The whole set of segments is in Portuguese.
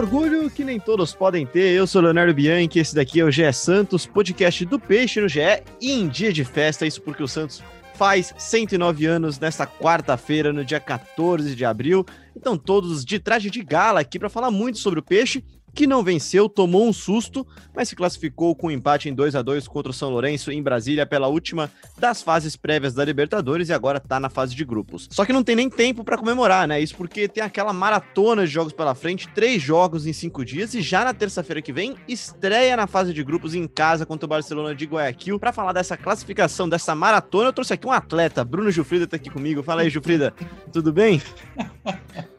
orgulho que nem todos podem ter. Eu sou Leonardo Bianchi, esse daqui é o GE Santos, podcast do Peixe no GE e em dia de festa, isso porque o Santos faz 109 anos nesta quarta-feira, no dia 14 de abril. Então, todos de traje de gala aqui para falar muito sobre o Peixe, que não venceu, tomou um susto, mas se classificou com um empate em 2 a 2 contra o São Lourenço em Brasília pela última das fases prévias da Libertadores e agora tá na fase de grupos. Só que não tem nem tempo para comemorar, né? Isso porque tem aquela maratona de jogos pela frente, três jogos em cinco dias e já na terça-feira que vem estreia na fase de grupos em casa contra o Barcelona de Guayaquil. Para falar dessa classificação, dessa maratona, eu trouxe aqui um atleta, Bruno Gilfrida tá aqui comigo. Fala aí, Gilfrida, tudo bem?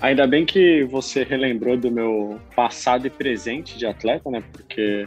Ainda bem que você relembrou do meu passado e presente de atleta, né? Porque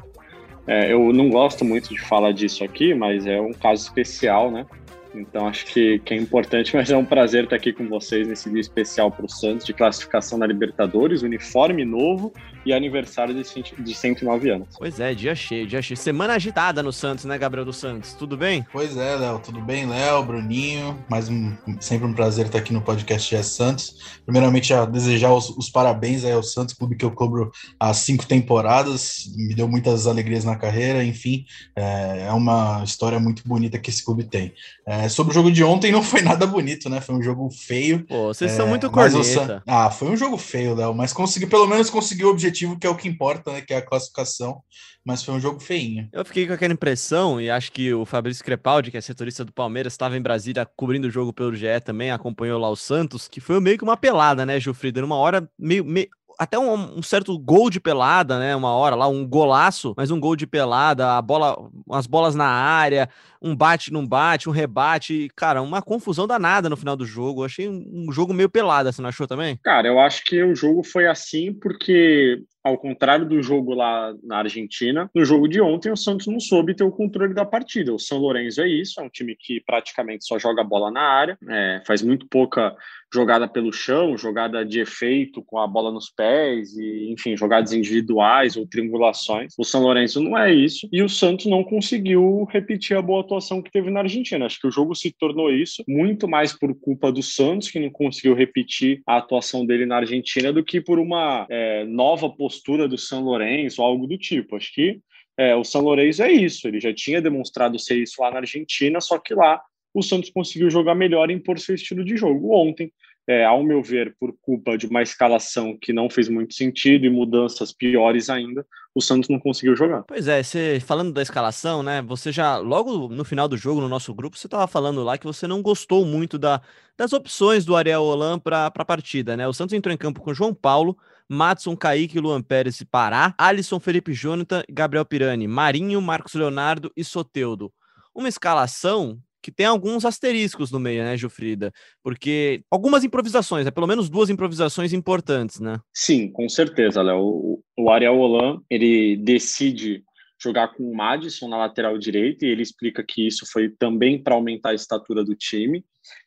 é, eu não gosto muito de falar disso aqui, mas é um caso especial, né? Então acho que, que é importante, mas é um prazer estar aqui com vocês nesse dia especial para o Santos de classificação na Libertadores, uniforme novo e aniversário de, de 109 anos. Pois é, dia cheio, dia cheio. Semana agitada no Santos, né, Gabriel dos Santos? Tudo bem? Pois é, Léo, tudo bem, Léo, Bruninho? Mais um, sempre um prazer estar aqui no podcast GE Santos. Primeiramente, a desejar os, os parabéns ao Santos, clube que eu cobro há cinco temporadas, me deu muitas alegrias na carreira, enfim, é, é uma história muito bonita que esse clube tem. É, sobre o jogo de ontem, não foi nada bonito, né? Foi um jogo feio. Pô, vocês é, são muito corneta. San... Ah, foi um jogo feio, Léo, mas consegui, pelo menos conseguiu o objetivo que é o que importa, né? Que é a classificação. Mas foi um jogo feinho. Eu fiquei com aquela impressão, e acho que o Fabrício Crepaldi, que é setorista do Palmeiras, estava em Brasília cobrindo o jogo pelo GE também, acompanhou lá o Santos, que foi meio que uma pelada, né, Gilfrida? Numa hora meio, meio até um, um, certo gol de pelada, né? Uma hora lá, um golaço, mas um gol de pelada, a bola, as bolas na área, um bate não bate, um rebate, cara, uma confusão danada no final do jogo. Eu achei um, jogo meio pelado, você não achou também? Cara, eu acho que o jogo foi assim porque ao contrário do jogo lá na Argentina, no jogo de ontem o Santos não soube ter o controle da partida. O São Lourenço é isso, é um time que praticamente só joga bola na área, é, faz muito pouca jogada pelo chão, jogada de efeito com a bola nos pés e, enfim, jogadas individuais ou triangulações. O São Lourenço não é isso e o Santos não conseguiu repetir a boa atuação que teve na Argentina. Acho que o jogo se tornou isso muito mais por culpa do Santos que não conseguiu repetir a atuação dele na Argentina do que por uma é, nova postura do São Lourenço, algo do tipo. Acho que é, o São Lourenço é isso. Ele já tinha demonstrado ser isso lá na Argentina, só que lá o Santos conseguiu jogar melhor e impor seu estilo de jogo. Ontem, é, ao meu ver, por culpa de uma escalação que não fez muito sentido e mudanças piores ainda, o Santos não conseguiu jogar. Pois é, você falando da escalação, né? Você já, logo no final do jogo, no nosso grupo, você estava falando lá que você não gostou muito da, das opções do Ariel Holan para a partida, né? O Santos entrou em campo com João Paulo, Matson, Kaique, Luan Pérez e Pará, Alisson, Felipe Jonathan, Gabriel Pirani, Marinho, Marcos Leonardo e Soteudo. Uma escalação que tem alguns asteriscos no meio, né, Gilfrida? Porque algumas improvisações, né? pelo menos duas improvisações importantes, né? Sim, com certeza, Léo. O, Ariel Holan, ele decide jogar com o Madison na lateral direita e ele explica que isso foi também para aumentar a estatura do time.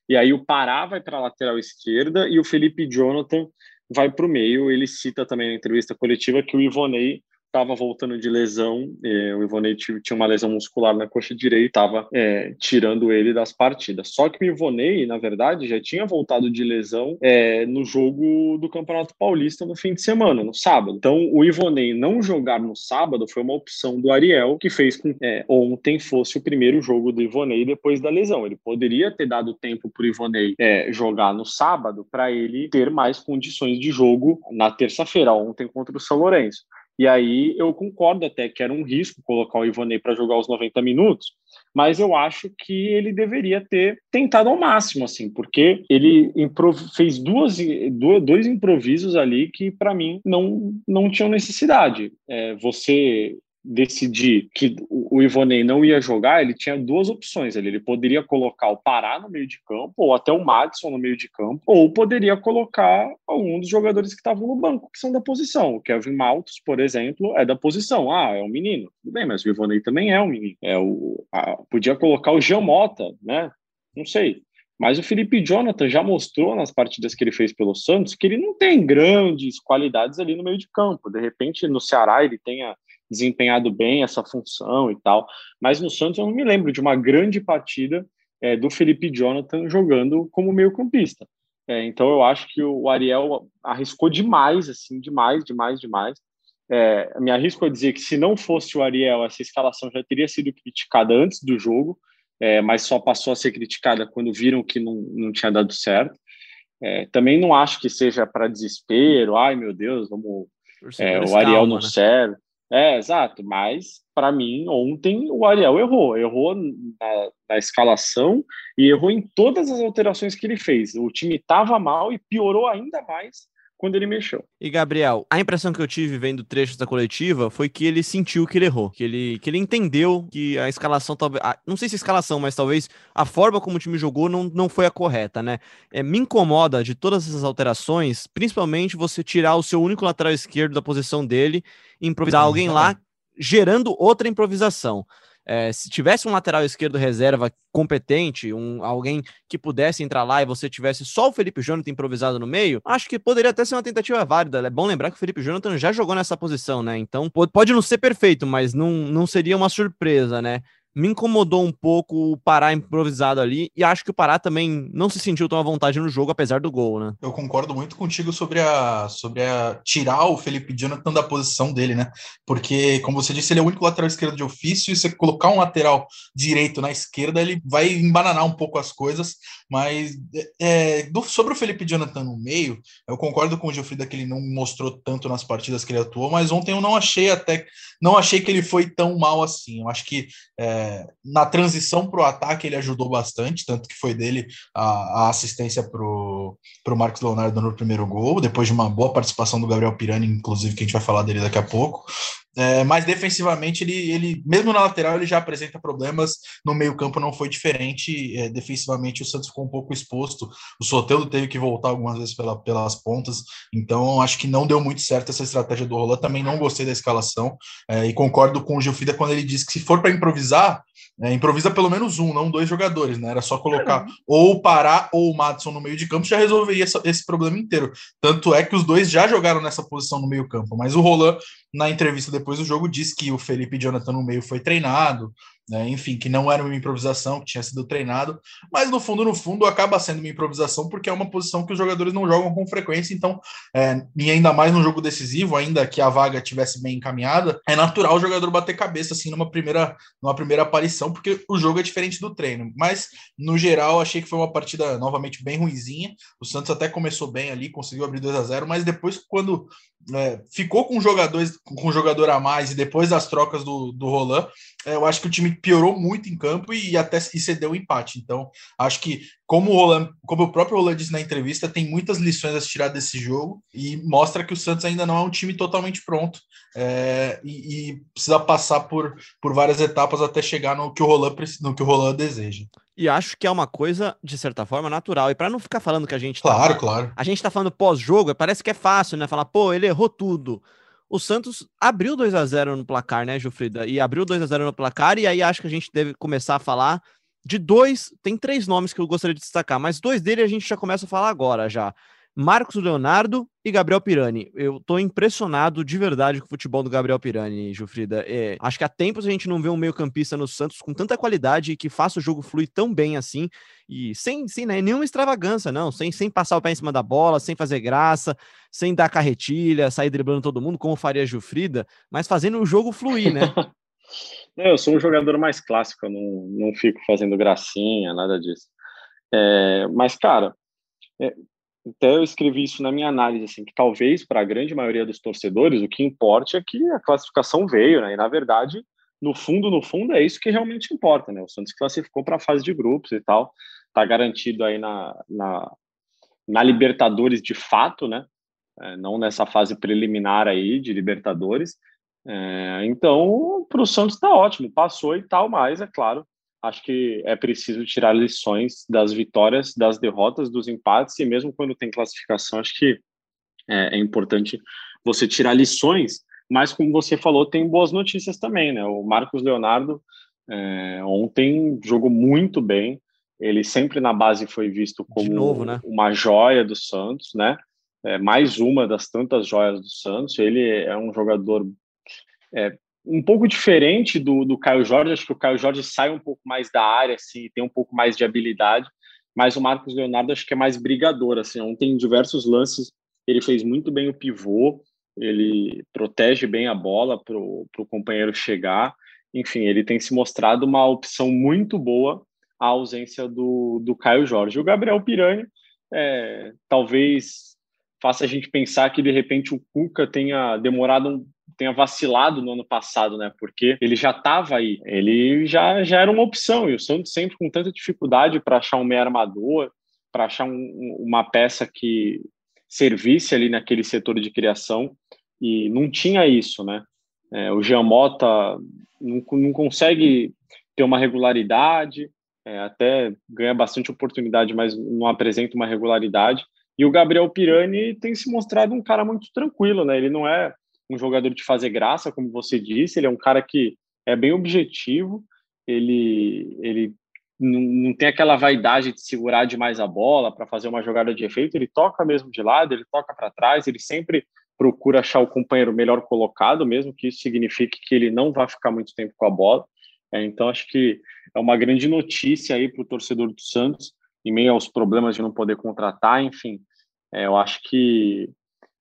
E aí o Pará vai para a lateral esquerda e o Felipe Jonathan vai para o meio. Ele cita também na entrevista coletiva que o Ivonei estava voltando de lesão, é, o Ivonei tinha uma lesão muscular na coxa direita, estava é, tirando ele das partidas. Só que o Ivonei, na verdade, já tinha voltado de lesão é, no jogo do Campeonato Paulista no fim de semana, no sábado. Então, o Ivonei não jogar no sábado foi uma opção do Ariel, que fez com que é, ontem fosse o primeiro jogo do Ivonei depois da lesão. Ele poderia ter dado tempo para o Ivonei é, jogar no sábado para ele ter mais condições de jogo na terça-feira, ontem contra o São Lourenço. E aí eu concordo até que era um risco colocar o Ivonei para jogar os 90 minutos, mas eu acho que ele deveria ter tentado ao máximo, assim, porque ele fez duas, dois improvisos ali que, para mim, não, não tinham necessidade. É, você decidir que o Ivonei não ia jogar, ele tinha duas opções. Ele, ele poderia colocar o Pará no meio de campo, ou até o Madison no meio de campo, ou poderia colocar algum dos jogadores que estavam no banco, que são da posição. O Kevin Maltos, por exemplo, é da posição. Ah, é um menino. Tudo bem, mas o Ivonei também é um menino. É o, a, podia colocar o Geomota, né? Não sei. Mas o Felipe Jonathan já mostrou nas partidas que ele fez pelo Santos que ele não tem grandes qualidades ali no meio de campo. De repente, no Ceará, ele tenha desempenhado bem essa função e tal. Mas no Santos eu não me lembro de uma grande partida é, do Felipe Jonathan jogando como meio-campista. É, então eu acho que o Ariel arriscou demais, assim, demais, demais, demais. É, me arrisco a dizer que se não fosse o Ariel, essa escalação já teria sido criticada antes do jogo, é, mas só passou a ser criticada quando viram que não, não tinha dado certo. É, também não acho que seja para desespero, ai meu Deus, vamos, é, o Ariel não né? serve. É, exato, mas para mim, ontem o Ariel errou. Errou na, na, escalação e errou em todas as alterações que ele fez. O time estava mal e piorou ainda mais quando ele mexeu. E Gabriel, a impressão que eu tive vendo trechos da coletiva foi que ele sentiu que ele errou, que ele, que ele entendeu que a escalação talvez, não sei se a escalação, mas talvez a forma como o time jogou não, não foi a correta, né? É, me incomoda de todas essas alterações, principalmente você tirar o seu único lateral esquerdo da posição dele e improvisar alguém lá, gerando outra improvisação. É, se tivesse um lateral esquerdo reserva competente, um, alguém que pudesse entrar lá e você tivesse só o Felipe Jonathan improvisado no meio, acho que poderia até ser uma tentativa válida. É bom lembrar que o Felipe Jonathan já jogou nessa posição, né? Então pode não ser perfeito, mas não, não seria uma surpresa, né? Me incomodou um pouco o Pará improvisado ali, e acho que o Pará também não se sentiu tão à vontade no jogo, apesar do gol, né? Eu concordo muito contigo sobre a sobre a tirar o Felipe Jonathan da posição dele, né? Porque, como você disse, ele é o único lateral esquerdo de ofício, e você colocar um lateral direito na esquerda, ele vai embananar um pouco as coisas, mas é, do, sobre o Felipe Jonathan no meio, eu concordo com o Gilfrida que ele não mostrou tanto nas partidas que ele atuou, mas ontem eu não achei até não achei que ele foi tão mal assim. Eu acho que é, na transição para o ataque ele ajudou bastante, tanto que foi dele a, a assistência para o Marcos Leonardo no primeiro gol, depois de uma boa participação do Gabriel Pirani, inclusive, que a gente vai falar dele daqui a pouco. É, mas defensivamente, ele, ele, mesmo na lateral, ele já apresenta problemas. No meio-campo não foi diferente. É, defensivamente, o Santos ficou um pouco exposto. O Soteldo teve que voltar algumas vezes pela, pelas pontas. Então, acho que não deu muito certo essa estratégia do Roland. Também não gostei da escalação. É, e concordo com o Gilfrida quando ele disse que se for para improvisar, é, improvisa pelo menos um, não dois jogadores, né? Era só colocar uhum. ou o Pará ou o Madison no meio de campo, já resolveria essa, esse problema inteiro. Tanto é que os dois já jogaram nessa posição no meio campo, mas o Roland, na entrevista depois do jogo, disse que o Felipe Jonathan no meio foi treinado, né? enfim, que não era uma improvisação, que tinha sido treinado, mas no fundo, no fundo, acaba sendo uma improvisação porque é uma posição que os jogadores não jogam com frequência, então, é, e ainda mais no jogo decisivo, ainda que a vaga tivesse bem encaminhada, é natural o jogador bater cabeça assim numa primeira, numa primeira aparição, porque o jogo é diferente do treino. Mas, no geral, achei que foi uma partida novamente bem ruinzinha. O Santos até começou bem ali, conseguiu abrir 2 a 0 mas depois, quando é, ficou com jogadores com jogador a mais e depois das trocas do, do Roland, é, eu acho que o time piorou muito em campo e até e cedeu o empate. Então, acho que, como o, Roland, como o próprio Roland disse na entrevista, tem muitas lições a se tirar desse jogo e mostra que o Santos ainda não é um time totalmente pronto é, e, e, precisa passar por, por várias etapas até chegar no que o Roland, no que o Roland deseja. E acho que é uma coisa, de certa forma, natural. E para não ficar falando que a gente. Tá claro, tá, claro. A gente tá falando pós-jogo, parece que é fácil, né? Falar, pô, ele errou tudo. O Santos abriu 2 a 0 no placar, né, Jufrida? E abriu 2 a 0 no placar, e aí acho que a gente deve começar a falar de dois. Tem três nomes que eu gostaria de destacar, mas dois dele a gente já começa a falar agora já. Marcos Leonardo e Gabriel Pirani. Eu tô impressionado de verdade com o futebol do Gabriel Pirani, Jufrida. É, acho que há tempos a gente não vê um meio-campista no Santos com tanta qualidade e que faça o jogo fluir tão bem assim e sem, sem né, nenhuma extravagância, não, sem, sem passar o pé em cima da bola, sem fazer graça, sem dar carretilha, sair driblando todo mundo, como faria a Jufrida, mas fazendo o jogo fluir, né? Não, eu sou um jogador mais clássico, eu não, não fico fazendo gracinha, nada disso. É, mas, cara, é, até eu escrevi isso na minha análise, assim, que talvez para a grande maioria dos torcedores o que importe é que a classificação veio, né? E na verdade, no fundo, no fundo, é isso que realmente importa, né? O Santos classificou para a fase de grupos e tal, tá garantido aí na, na, na Libertadores de fato, né? É, não nessa fase preliminar aí de Libertadores. É, então, para o Santos está ótimo, passou e tal, mas é claro, acho que é preciso tirar lições das vitórias, das derrotas, dos empates, e mesmo quando tem classificação, acho que é, é importante você tirar lições, mas como você falou, tem boas notícias também, né? O Marcos Leonardo é, ontem jogou muito bem, ele sempre na base foi visto como novo, né? uma joia do Santos, né? É, mais uma das tantas joias do Santos. Ele é um jogador é, um pouco diferente do, do Caio Jorge. Acho que o Caio Jorge sai um pouco mais da área, assim, tem um pouco mais de habilidade. Mas o Marcos Leonardo acho que é mais brigador. Assim, ontem, em diversos lances, ele fez muito bem o pivô, ele protege bem a bola para o companheiro chegar. Enfim, ele tem se mostrado uma opção muito boa a ausência do, do Caio Jorge. O Gabriel Pirani é, talvez faça a gente pensar que de repente o Cuca tenha demorado um, tenha vacilado no ano passado, né? Porque ele já estava aí, ele já, já era uma opção e o Santos sempre com tanta dificuldade para achar um meio armador, para achar um, uma peça que servisse ali naquele setor de criação e não tinha isso, né? É, o Jean Mota não, não consegue ter uma regularidade, é, até ganha bastante oportunidade, mas não apresenta uma regularidade. E o Gabriel Pirani tem se mostrado um cara muito tranquilo, né? Ele não é um jogador de fazer graça, como você disse, ele é um cara que é bem objetivo, ele, ele não, tem aquela vaidade de segurar demais a bola para fazer uma jogada de efeito, ele toca mesmo de lado, ele toca para trás, ele sempre procura achar o companheiro melhor colocado, mesmo que isso signifique que ele não vai ficar muito tempo com a bola. É, então, acho que é uma grande notícia aí para o torcedor do Santos, em meio aos problemas de não poder contratar, enfim. É, eu acho que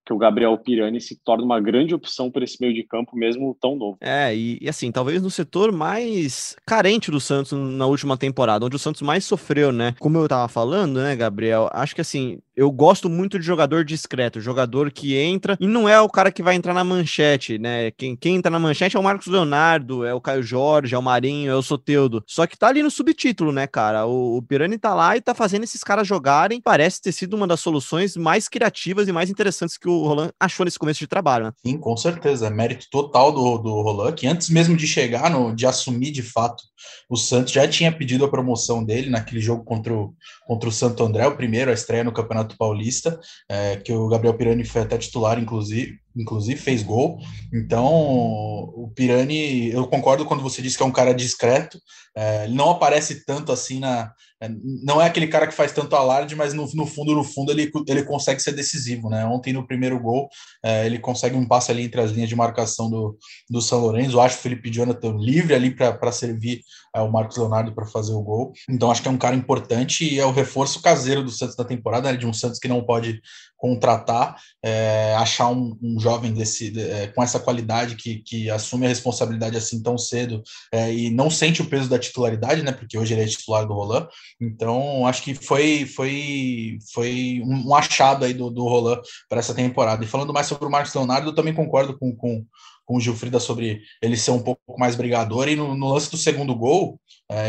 que o Gabriel Pirani se torna uma grande opção para esse meio de campo, mesmo tão novo. É, e, e, assim, talvez no setor mais carente do Santos na última temporada, onde o Santos mais sofreu, né? Como eu tava falando, né, Gabriel? Acho que assim, eu gosto muito de jogador discreto, jogador que entra e não é o cara que vai entrar na manchete, né? Quem, quem entra na manchete é o Marcos Leonardo, é o Caio Jorge, é o Marinho, é o Soteudo. Só que tá ali no subtítulo, né, cara? O, o Pirani tá lá e tá fazendo esses caras jogarem. Parece ter sido uma das soluções mais criativas e mais interessantes que o Roland achou nesse começo de trabalho, né? Sim, com certeza. É mérito total do, do Roland, que antes mesmo de chegar, no, de assumir de fato o Santos, já tinha pedido a promoção dele naquele jogo contra o, contra o Santo André, o primeiro, a estreia no Campeonato Paulista, é, que o Gabriel Pirani foi até titular, inclusive, inclusive fez gol. Então, o Pirani, eu concordo quando você diz que é um cara discreto, é, ele não aparece tanto assim na. É, não é aquele cara que faz tanto alarde, mas no, no fundo, no fundo, ele, ele consegue ser decisivo, né? Ontem, no primeiro gol, é, ele consegue um passe ali entre as linhas de marcação do, do São Lourenço. Eu acho o Felipe Jonathan livre ali para servir o Marcos Leonardo para fazer o gol. Então, acho que é um cara importante e é o reforço caseiro do Santos da temporada, né? de um Santos que não pode contratar, é, achar um, um, jovem desse, é, com essa qualidade que, que assume a responsabilidade assim tão cedo é, e não sente o peso da titularidade, né? Porque hoje ele é titular do Roland. Então, acho que foi foi foi um, um achado aí do, do Roland para essa temporada. E falando mais sobre o Marcos Leonardo, eu também concordo com, com, com o Gilfrida sobre ele ser um pouco mais brigador. E no, no lance do segundo gol,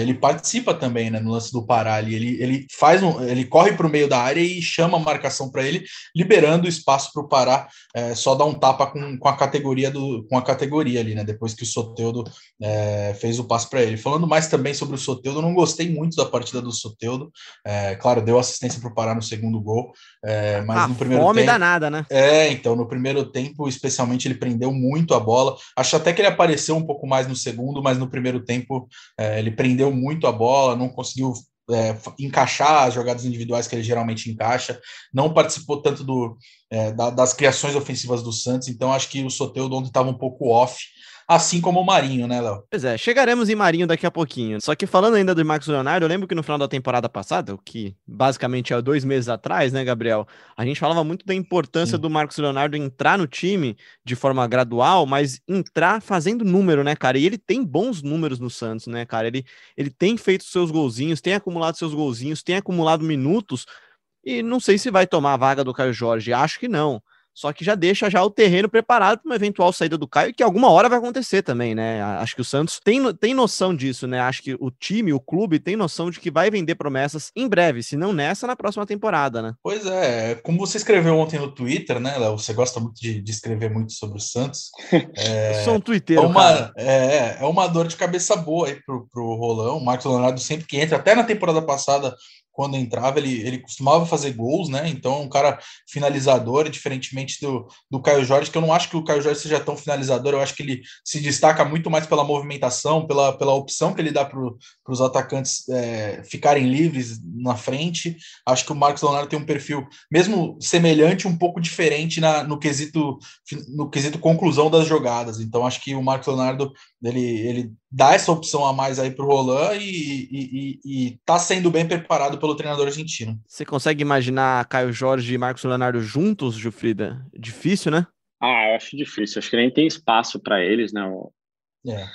ele participa também, né, no lance do Pará ali. Ele, ele faz um, ele corre para o meio da área e chama a marcação para ele, liberando o espaço para o Pará é, só dar um tapa com, com a categoria do com a categoria ali, né? Depois que o Soteudo é, fez o passo para ele. Falando mais também sobre o Soteudo, eu não gostei muito da partida do Soteudo. É, claro, deu assistência para o Pará no segundo gol, é, mas ah, no primeiro fome tempo. danada, né? É, então no primeiro tempo, especialmente, ele prendeu muito a bola. Acho até que ele apareceu um pouco mais no segundo, mas no primeiro tempo é, ele prendeu prendeu muito a bola, não conseguiu é, encaixar as jogadas individuais que ele geralmente encaixa, não participou tanto do, é, da, das criações ofensivas do Santos, então acho que o Soteldo onde estava um pouco off assim como o Marinho, né, Léo? Pois é, chegaremos em Marinho daqui a pouquinho. Só que falando ainda do Marcos Leonardo, eu lembro que no final da temporada passada, o que basicamente é dois meses atrás, né, Gabriel? A gente falava muito da importância Sim. do Marcos Leonardo entrar no time de forma gradual, mas entrar fazendo número, né, cara? E ele tem bons números no Santos, né, cara? Ele, ele tem feito seus golzinhos, tem acumulado seus golzinhos, tem acumulado minutos, e não sei se vai tomar a vaga do Caio Jorge, acho que não só que já deixa já o terreno preparado para uma eventual saída do Caio, que alguma hora vai acontecer também, né? Acho que o Santos tem, tem noção disso, né? Acho que o time, o clube tem noção de que vai vender promessas em breve, se não nessa, na próxima temporada, né? Pois é, como você escreveu ontem no Twitter, né, Léo? Você gosta muito de, de, escrever muito sobre o Santos. É, Eu sou um twitteiro, é uma, é, é, uma dor de cabeça boa aí pro, pro Rolão. O Marcos Leonardo sempre que entra, até na temporada passada, quando entrava, ele, ele costumava fazer gols, né? Então, um cara finalizador, diferentemente do, do Caio Jorge, que eu não acho que o Caio Jorge seja tão finalizador, eu acho que ele se destaca muito mais pela movimentação, pela, pela opção que ele dá para os atacantes é, ficarem livres na frente. Acho que o Marcos Leonardo tem um perfil, mesmo semelhante, um pouco diferente na, no, quesito, no quesito conclusão das jogadas. Então, acho que o Marcos Leonardo ele, ele dá essa opção a mais aí para o Roland e, está sendo bem preparado pelo treinador argentino. Você consegue imaginar Caio Jorge e Marcos Leonardo juntos, Jufrida? Difícil, né? Ah, eu acho difícil. Acho que nem tem espaço para eles, né? O... É.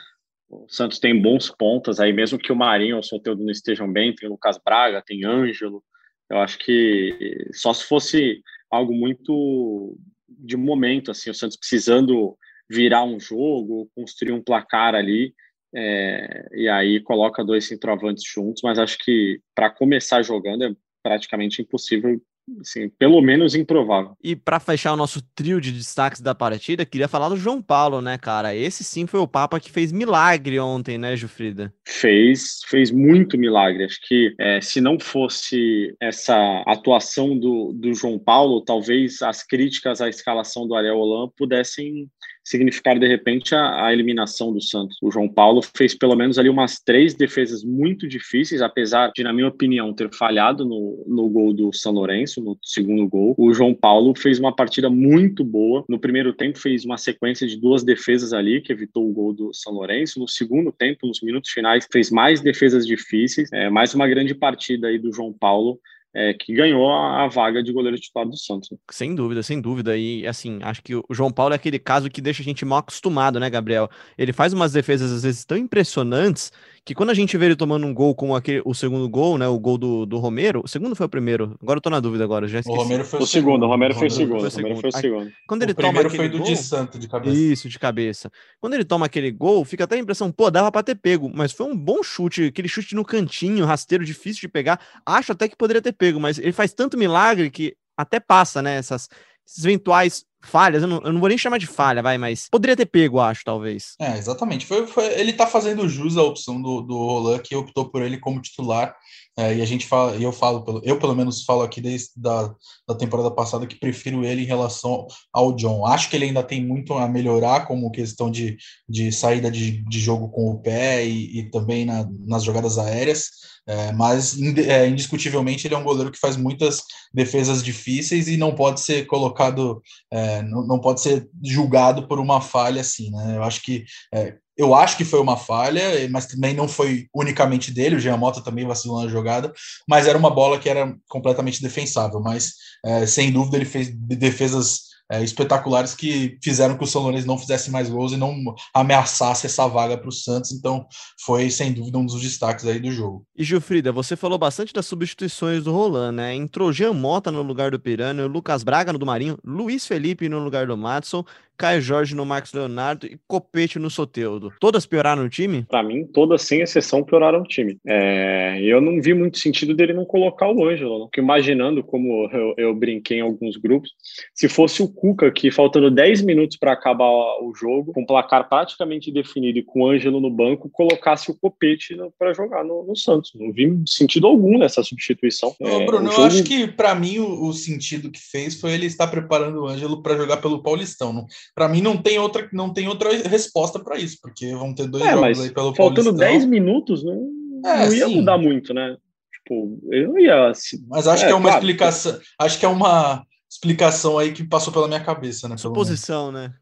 o... Santos tem bons pontas aí, mesmo que o Marinho ou o Soteldo não estejam bem, tem o Lucas Braga, tem Ângelo. Eu acho que só se fosse algo muito de momento, assim, o Santos precisando virar um jogo, construir um placar ali, é, e aí coloca dois centroavantes juntos, mas acho que para começar jogando é praticamente impossível Sim, pelo menos improvável. E para fechar o nosso trio de destaques da partida, queria falar do João Paulo, né, cara? Esse sim foi o Papa que fez milagre ontem, né, Jufrida? Fez, fez muito milagre. Acho que é, se não fosse essa atuação do, do João Paulo, talvez as críticas à escalação do Ariel Holan pudessem significar de repente a, a, eliminação do Santos. O João Paulo fez pelo menos ali umas três defesas muito difíceis, apesar de, na minha opinião, ter falhado no, no gol do São Lourenço, no segundo gol. O João Paulo fez uma partida muito boa. No primeiro tempo fez uma sequência de duas defesas ali que evitou o gol do São Lourenço. No segundo tempo, nos minutos finais, fez mais defesas difíceis. É, mais uma grande partida aí do João Paulo é, que ganhou a, vaga de goleiro titular do Santos. Né? Sem dúvida, sem dúvida. E assim, acho que o João Paulo é aquele caso que deixa a gente mal acostumado, né, Gabriel? Ele faz umas defesas às vezes tão impressionantes que quando a gente vê ele tomando um gol como aquele, o segundo gol, né? O gol do, do Romero, o segundo foi o primeiro. Agora eu tô na dúvida agora, já esqueci. O Romero foi o, o segundo, segundo, o Romero foi o segundo. Foi o segundo. Foi o segundo. Quando ele o toma primeiro foi do gol, de Santo de cabeça. Isso, de cabeça. Quando ele toma aquele gol, fica até a impressão, pô, dava para ter pego, mas foi um bom chute, aquele chute no cantinho, rasteiro, difícil de pegar. Acho até que poderia ter pego, mas ele faz tanto milagre que até passa, né, essas esses eventuais falhas, eu não, eu não, vou nem chamar de falha, vai, mas poderia ter pego, acho, talvez. É, exatamente. Foi, foi ele tá fazendo jus à opção do, do Roland, que optou por ele como titular. É, e a gente fala, e eu falo, eu pelo menos falo aqui desde da, da temporada passada que prefiro ele em relação ao John. Acho que ele ainda tem muito a melhorar, como questão de, de saída de, de jogo com o pé e, e também na, nas jogadas aéreas. É, mas é, indiscutivelmente ele é um goleiro que faz muitas defesas difíceis e não pode ser colocado, é, não, não pode ser julgado por uma falha assim, né? Eu acho que é, eu acho que foi uma falha, mas também não foi unicamente dele. O Jean Mota também vacilou na jogada, mas era uma bola que era completamente defensável. Mas é, sem dúvida ele fez defesas é, espetaculares que fizeram que o São Lourenço não fizesse mais gols e não ameaçasse essa vaga para o Santos. Então, foi sem dúvida um dos destaques aí do jogo. E Gilfrida, você falou bastante das substituições do Roland, né? Entrou Jean Mota no lugar do Pirano, Lucas Braga no do Marinho, Luiz Felipe no lugar do Matson Caio Jorge no Marcos Leonardo e Copete no Soteudo. Todas pioraram o time? Para mim, todas, sem exceção, pioraram o time. É, eu não vi muito sentido dele não colocar o Ângelo. Porque imaginando, como eu, eu, brinquei em alguns grupos, se fosse o Cuca, que faltando 10 minutos para acabar o jogo, com o placar praticamente definido e com o Ângelo no banco, colocasse o Copete para jogar no, no, Santos. Não vi sentido algum nessa substituição. Não, é, Bruno, jogo... eu acho que para mim o, o, sentido que fez foi ele estar preparando o Ângelo para jogar pelo Paulistão. Não, para mim não tem outra, não tem outra resposta para isso, porque vão ter dois é, jogos aí pelo Faltando 10 minutos, não, é, não ia sim. mudar muito, né? Tipo, eu ia. Mas acho é, que é uma claro, explicação. Acho que é uma explicação aí que passou pela minha cabeça, né? Suposição, né?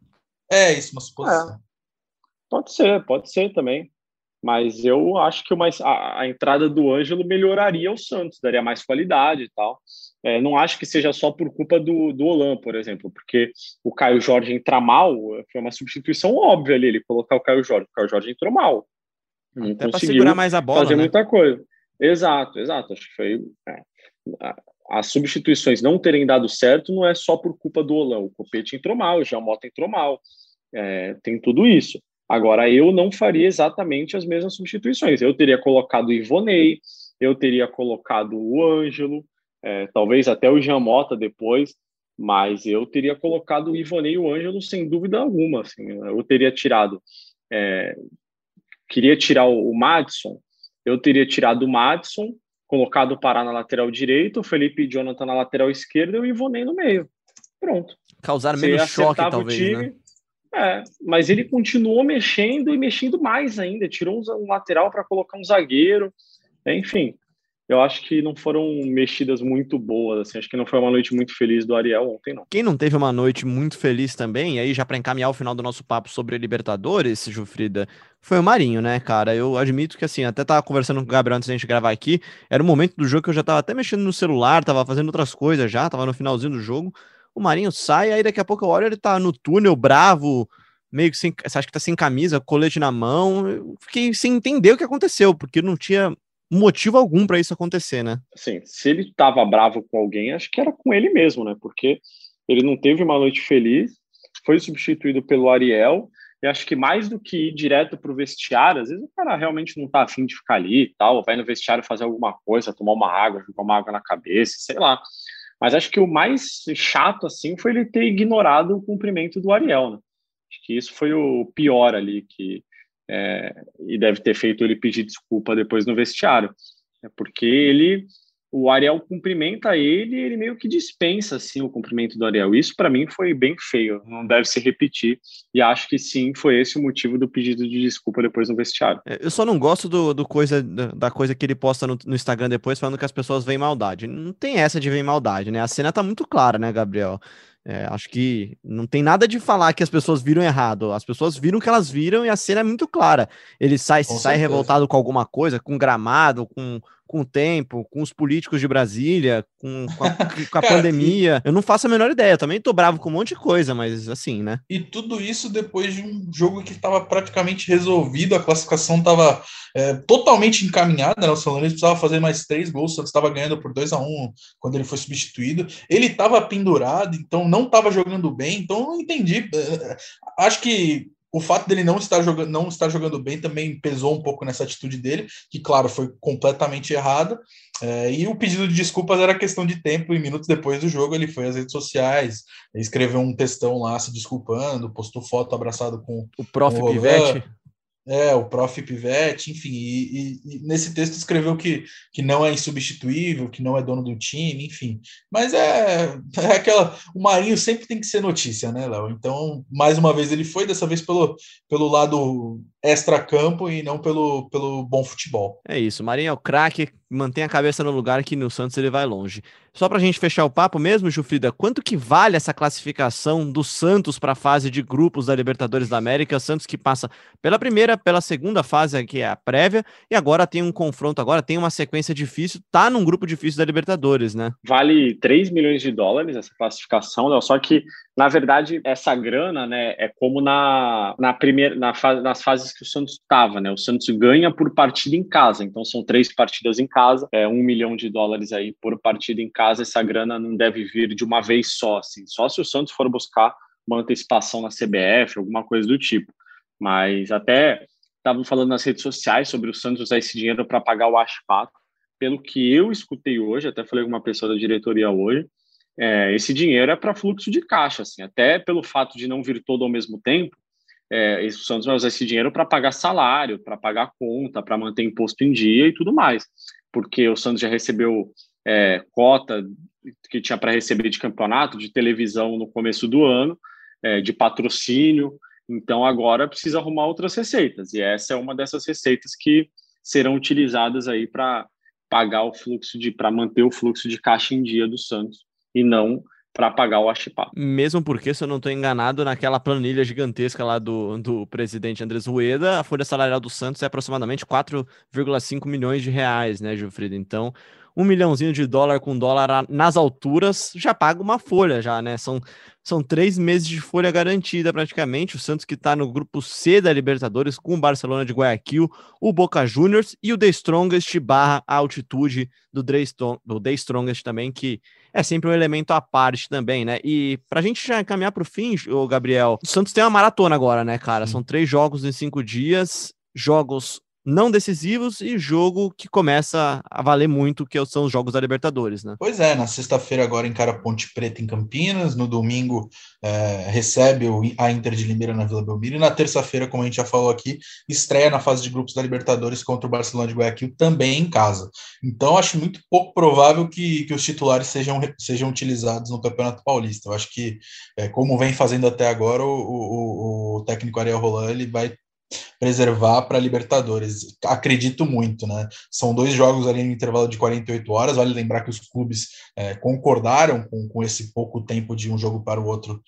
É isso, uma suposição. É. Pode ser, pode ser também. Mas eu acho que uma, a, a, entrada do Ângelo melhoraria o Santos, daria mais qualidade e tal. É, não acho que seja só por culpa do, do Olan, por exemplo, porque o Caio Jorge entrar mal foi uma substituição óbvia ali, ele colocar o Caio Jorge. O Caio Jorge entrou mal. Não Até conseguiu segurar mais a bola, fazer né? muita coisa. Exato, exato. Acho que foi. É, as substituições não terem dado certo não é só por culpa do Olão. O Copete entrou mal, o Giamota entrou mal, é, tem tudo isso. Agora, eu não faria exatamente as mesmas substituições. Eu teria colocado o Ivonei, eu teria colocado o Ângelo, é, talvez até o Giamota depois, mas eu teria colocado o Ivonei e o Ângelo sem dúvida alguma. Assim, eu teria tirado. É, queria tirar o, o Madison, eu teria tirado o Madison, colocado o Pará na lateral direito, o Felipe e Jonathan na lateral esquerda e o Ivonei no meio. Pronto. Causar menos choque, talvez. Né? É, mas ele continuou mexendo e mexendo mais ainda. Tirou um lateral para colocar um zagueiro. Enfim, eu acho que não foram mexidas muito boas. Assim, acho que não foi uma noite muito feliz do Ariel ontem, não. Quem não teve uma noite muito feliz também, aí já para encaminhar o final do nosso papo sobre Libertadores, Jufrida, foi o Marinho, né, cara? Eu admito que, assim, até tava conversando com o Gabriel antes da gente gravar aqui. Era o momento do jogo que eu já tava até mexendo no celular, tava fazendo outras coisas já, tava no finalzinho do jogo o Marinho sai, aí daqui a pouco eu olho, ele tá no túnel, bravo, meio que sem, acha que tá sem camisa, colete na mão, eu fiquei sem entender o que aconteceu, porque não tinha motivo algum para isso acontecer, né? Sim, se ele tava bravo com alguém, acho que era com ele mesmo, né? Porque ele não teve uma noite feliz, foi substituído pelo Ariel, e acho que mais do que ir direto para o vestiário, às vezes o cara realmente não tá afim de ficar ali e tal, vai no vestiário fazer alguma coisa, tomar uma água, jogar uma água na cabeça, sei lá. Mas acho que o mais chato, assim, foi ele ter ignorado o cumprimento do Ariel, né? Acho que isso foi o pior ali, que, é, e deve ter feito ele pedir desculpa depois no vestiário. É porque ele o Ariel cumprimenta ele e ele meio que dispensa assim o cumprimento do Ariel. Isso para mim foi bem feio, não deve se repetir. E acho que sim, foi esse o motivo do pedido de desculpa depois no vestiário. É, eu só não gosto do, do coisa da coisa que ele posta no, no, Instagram depois falando que as pessoas veem maldade. Não tem essa de ver maldade, né? A cena tá muito clara, né, Gabriel? É, acho que não tem nada de falar que as pessoas viram errado. As pessoas viram o que elas viram e a cena é muito clara. Ele sai, sai revoltado com alguma coisa, com gramado, com com o tempo, com os políticos de Brasília, com, com a, com a Cara, pandemia. Eu não faço a menor ideia. Eu também tô bravo com um monte de coisa, mas assim, né? E tudo isso depois de um jogo que estava praticamente resolvido, a classificação estava é, totalmente encaminhada, né? O São Lourenço precisava fazer mais três gols, o Santos estava ganhando por 2 a 1 um, quando ele foi substituído. Ele estava pendurado, então não estava jogando bem, então não entendi. É, é, acho que o fato dele não estar jogando, não estar jogando bem também pesou um pouco nessa atitude dele, que, claro, foi completamente errada. É, e o pedido de desculpas era questão de tempo, e minutos depois do jogo ele foi às redes sociais, escreveu um textão lá se desculpando, postou foto abraçado com o prof. Com o Pivete. É, o prof. Pivete, enfim, e, e, e, nesse texto escreveu que, que não é insubstituível, que não é dono do time, enfim. Mas é, é aquela. O Marinho sempre tem que ser notícia, né, Léo? Então, mais uma vez ele foi, dessa vez pelo, pelo lado extra-campo e não pelo, pelo bom futebol. É isso, Marinho é o craque, mantém a cabeça no lugar que no Santos ele vai longe. Só para a gente fechar o papo mesmo, Jufrida, quanto que vale essa classificação do Santos para a fase de grupos da Libertadores da América? Santos que passa pela primeira, pela segunda fase, que é a prévia, e agora tem um confronto, agora tem uma sequência difícil, tá num grupo difícil da Libertadores, né? Vale 3 milhões de dólares essa classificação, Léo, só que na verdade, essa grana, né, é como na, na primeira, na fa nas fases que o Santos estava, né? O Santos ganha por partida em casa, então são três partidas em casa, é um milhão de dólares aí por partida em casa. Essa grana não deve vir de uma vez só, assim, só se o Santos for buscar uma antecipação na CBF, alguma coisa do tipo. Mas até estavam falando nas redes sociais sobre o Santos usar esse dinheiro para pagar o Ashpato. Pelo que eu escutei hoje, até falei com uma pessoa da diretoria hoje, é, esse dinheiro é para fluxo de caixa, assim, até pelo fato de não vir todo ao mesmo tempo, é, o Santos vai usar esse dinheiro para pagar salário, para pagar conta, para manter imposto em dia e tudo mais, porque o Santos já recebeu é, cota que tinha para receber de campeonato, de televisão no começo do ano, é, de patrocínio, então agora precisa arrumar outras receitas, e essa é uma dessas receitas que serão utilizadas aí para pagar o fluxo de, para manter o fluxo de caixa em dia do Santos e não para pagar o Achipá. Mesmo porque, se eu não estou enganado, naquela planilha gigantesca lá do, do presidente Andrés Rueda, a folha salarial do Santos é aproximadamente 4,5 milhões de reais, né, Gilfrida? Então, um milhãozinho de dólar com dólar nas alturas, já paga uma folha já, né? São, são três meses de folha garantida praticamente. O Santos que está no grupo C da Libertadores com o Barcelona de Guayaquil, o Boca Juniors e o The Strongest barra altitude do The Strongest também, que é sempre um elemento à parte também, né? E pra gente já encaminhar pro fim, o Gabriel, o Santos tem uma maratona agora, né, cara? São três jogos em cinco dias, jogos não decisivos e jogo que começa a valer muito, que são os jogos da Libertadores, né? Pois é, na sexta-feira agora encara Ponte Preta em Campinas, no domingo é, recebe a Inter de Limeira na Vila Belmiro, e na terça-feira, como a gente já falou aqui, estreia na fase de grupos da Libertadores contra o Barcelona de Guayaquil, também em casa. Então, acho muito pouco provável que, que os titulares sejam, sejam utilizados no Campeonato Paulista. Eu acho que, é, como vem fazendo até agora, o, o, o técnico Ariel Roland ele vai preservar para Libertadores. Acredito muito, né? São dois jogos ali no intervalo de 48 horas. Vale lembrar que os clubes é, concordaram com, com esse pouco tempo de um jogo para o outro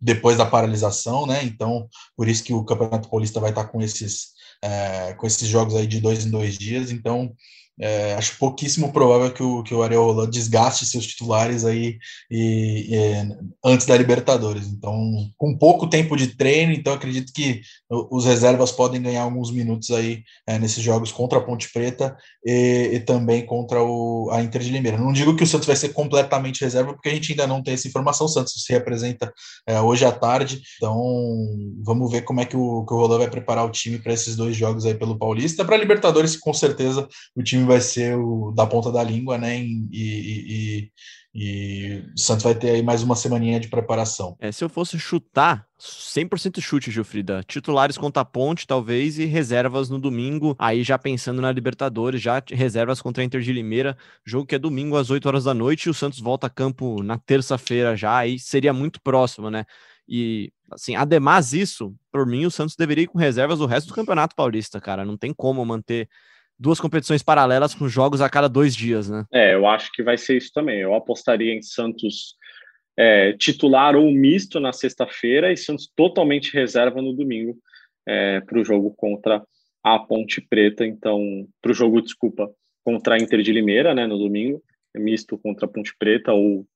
depois da paralisação, né? Então, por isso que o Campeonato Paulista vai estar com esses, é, com esses jogos aí de dois em dois dias. Então, é, acho pouquíssimo provável que o, que o Ariel desgaste seus titulares aí e, e, antes da Libertadores. Então, com pouco tempo de treino, então acredito que os reservas podem ganhar alguns minutos aí é, nesses jogos contra a Ponte Preta e, e, também contra o, a Inter de Limeira. Não digo que o Santos vai ser completamente reserva, porque a gente ainda não tem essa informação. O Santos se representa é, hoje à tarde, então vamos ver como é que o, que o Roland vai preparar o time para esses dois jogos aí pelo Paulista. Para Libertadores, com certeza o time vai ser o da ponta da língua, né? E, e, e, o Santos vai ter aí mais uma semaninha de preparação. É, se eu fosse chutar, 100% chute, Gilfrida. Titulares contra a Ponte, talvez, e reservas no domingo. Aí já pensando na Libertadores, já reservas contra a Inter de Limeira. Jogo que é domingo às 8 horas da noite e o Santos volta a campo na terça-feira já. Aí seria muito próximo, né? E, assim, ademais isso, por mim, o Santos deveria ir com reservas o resto do Campeonato Paulista, cara. Não tem como manter duas competições paralelas com jogos a cada dois dias, né? É, eu acho que vai ser isso também. Eu apostaria em Santos é, titular ou misto na sexta-feira e Santos totalmente reserva no domingo é, para o jogo contra a Ponte Preta. Então, para o jogo, desculpa, contra a Inter de Limeira, né, no domingo, é misto contra a Ponte Preta ou,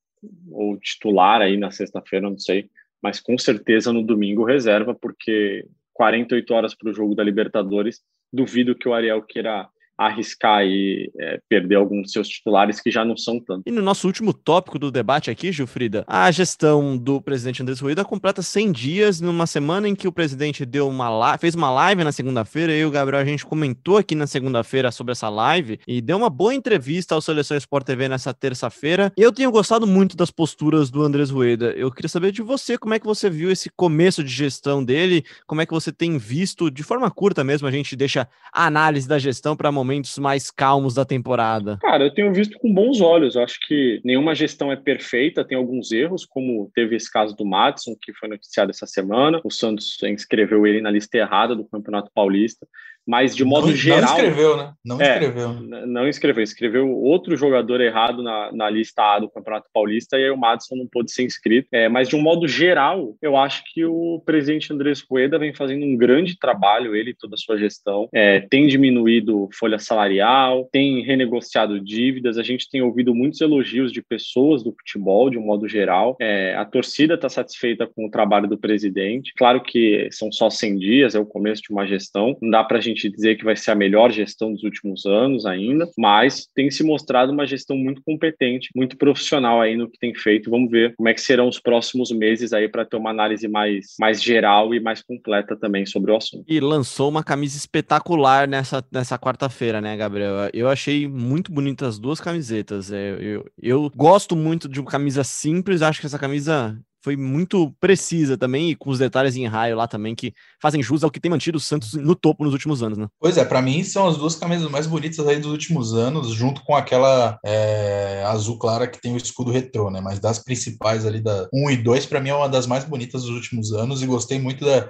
ou titular aí na sexta-feira, não sei, mas com certeza no domingo reserva, porque 48 horas para o jogo da Libertadores duvido que o Ariel queira arriscar e é, perder alguns seus titulares que já não são tanto. E no nosso último tópico do debate aqui, Gilfrida, a gestão do presidente Andrés Rueda completa 100 dias numa semana em que o presidente deu uma fez uma live na segunda-feira, eu e o Gabriel a gente comentou aqui na segunda-feira sobre essa live e deu uma boa entrevista ao Seleção Sport TV nessa terça-feira. Eu tenho gostado muito das posturas do Andrés Rueda. Eu queria saber de você, como é que você viu esse começo de gestão dele, como é que você tem visto, de forma curta mesmo, a gente deixa a análise da gestão para momentos mais calmos da temporada? Cara, eu tenho visto com bons olhos. Eu acho que nenhuma gestão é perfeita, tem alguns erros, como teve esse caso do Madison, que foi noticiado essa semana. O Santos inscreveu ele na lista errada do Campeonato Paulista mas de modo não, geral. Não escreveu, né? Não é, escreveu. Não escreveu, escreveu outro jogador errado na, na lista A do Campeonato Paulista e aí o Madison não pôde ser inscrito. É, mas de um modo geral, eu acho que o presidente Andrés Rueda vem fazendo um grande trabalho, ele e toda a sua gestão. É, tem diminuído folha salarial, tem renegociado dívidas, a gente tem ouvido muitos elogios de pessoas do futebol, de um modo geral. É, a torcida está satisfeita com o trabalho do presidente. Claro que são só 100 dias, é o começo de uma gestão, não dá para a gente gente dizer que vai ser a melhor gestão dos últimos anos ainda, mas tem se mostrado uma gestão muito competente, muito profissional aí no que tem feito. Vamos ver como é que serão os próximos meses aí para ter uma análise mais, mais geral e mais completa também sobre o assunto. E lançou uma camisa espetacular nessa, nessa quarta-feira, né, Gabriel? Eu achei muito bonitas as duas camisetas. Eu, é, eu, eu gosto muito de uma camisa simples, acho que essa camisa foi muito precisa também, e com os detalhes em raio lá também, que fazem jus ao que tem mantido o Santos no topo nos últimos anos, né? Pois é, para mim são as duas camisas mais bonitas aí dos últimos anos, junto com aquela é, azul clara que tem o escudo retrô, né? Mas das principais ali, da 1 e 2, para mim é uma das mais bonitas dos últimos anos, e gostei muito da,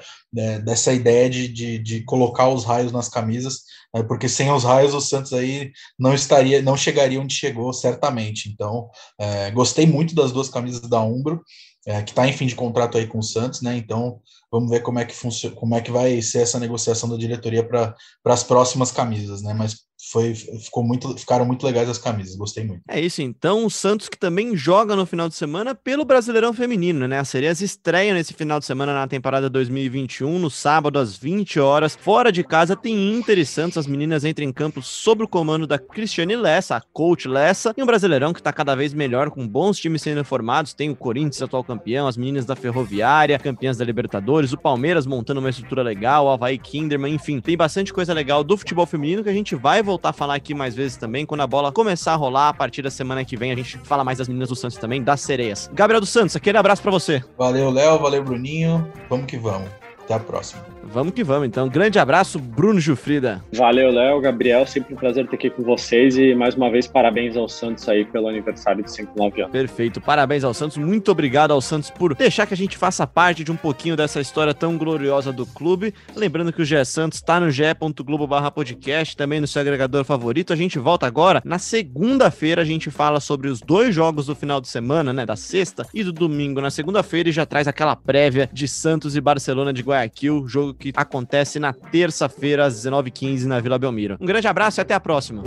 dessa ideia de, de, de, colocar os raios nas camisas, né? porque sem os raios o Santos aí não estaria, não chegaria onde chegou, certamente. Então, é, gostei muito das duas camisas da Umbro é, que está em fim de contrato aí com o Santos, né? Então vamos ver como é que funciona, como é que vai ser essa negociação da diretoria para as próximas camisas, né? Mas foi, ficou muito, ficaram muito legais as camisas, gostei muito. É isso, então o Santos que também joga no final de semana pelo Brasileirão Feminino, né? As sereias estreiam nesse final de semana na temporada 2021, no sábado às 20 horas. Fora de casa tem Inter e Santos, as meninas entram em campo sob o comando da Cristiane Lessa, a coach Lessa, e um Brasileirão que tá cada vez melhor, com bons times sendo formados. Tem o Corinthians, atual campeão, as meninas da Ferroviária, campeãs da Libertadores, o Palmeiras montando uma estrutura legal, o Havaí Kinderman, enfim, tem bastante coisa legal do futebol feminino que a gente vai voltar a falar aqui mais vezes também. Quando a bola começar a rolar, a partir da semana que vem, a gente fala mais das meninas do Santos também, das sereias. Gabriel dos Santos, aquele abraço para você. Valeu, Léo, valeu, Bruninho. Vamos que vamos. Até a próxima. Vamos que vamos, então. Grande abraço, Bruno Jufrida. Valeu, Léo, Gabriel. Sempre um prazer estar aqui com vocês e mais uma vez parabéns ao Santos aí pelo aniversário de 59 anos. Perfeito, parabéns ao Santos. Muito obrigado ao Santos por deixar que a gente faça parte de um pouquinho dessa história tão gloriosa do clube. Lembrando que o GE Santos está no ge.globo podcast, também no seu agregador favorito. A gente volta agora. Na segunda-feira a gente fala sobre os dois jogos do final de semana, né? Da sexta e do domingo na segunda-feira e já traz aquela prévia de Santos e Barcelona de Guayaquil, jogo que acontece na terça-feira às 19h15 na Vila Belmiro. Um grande abraço e até a próxima.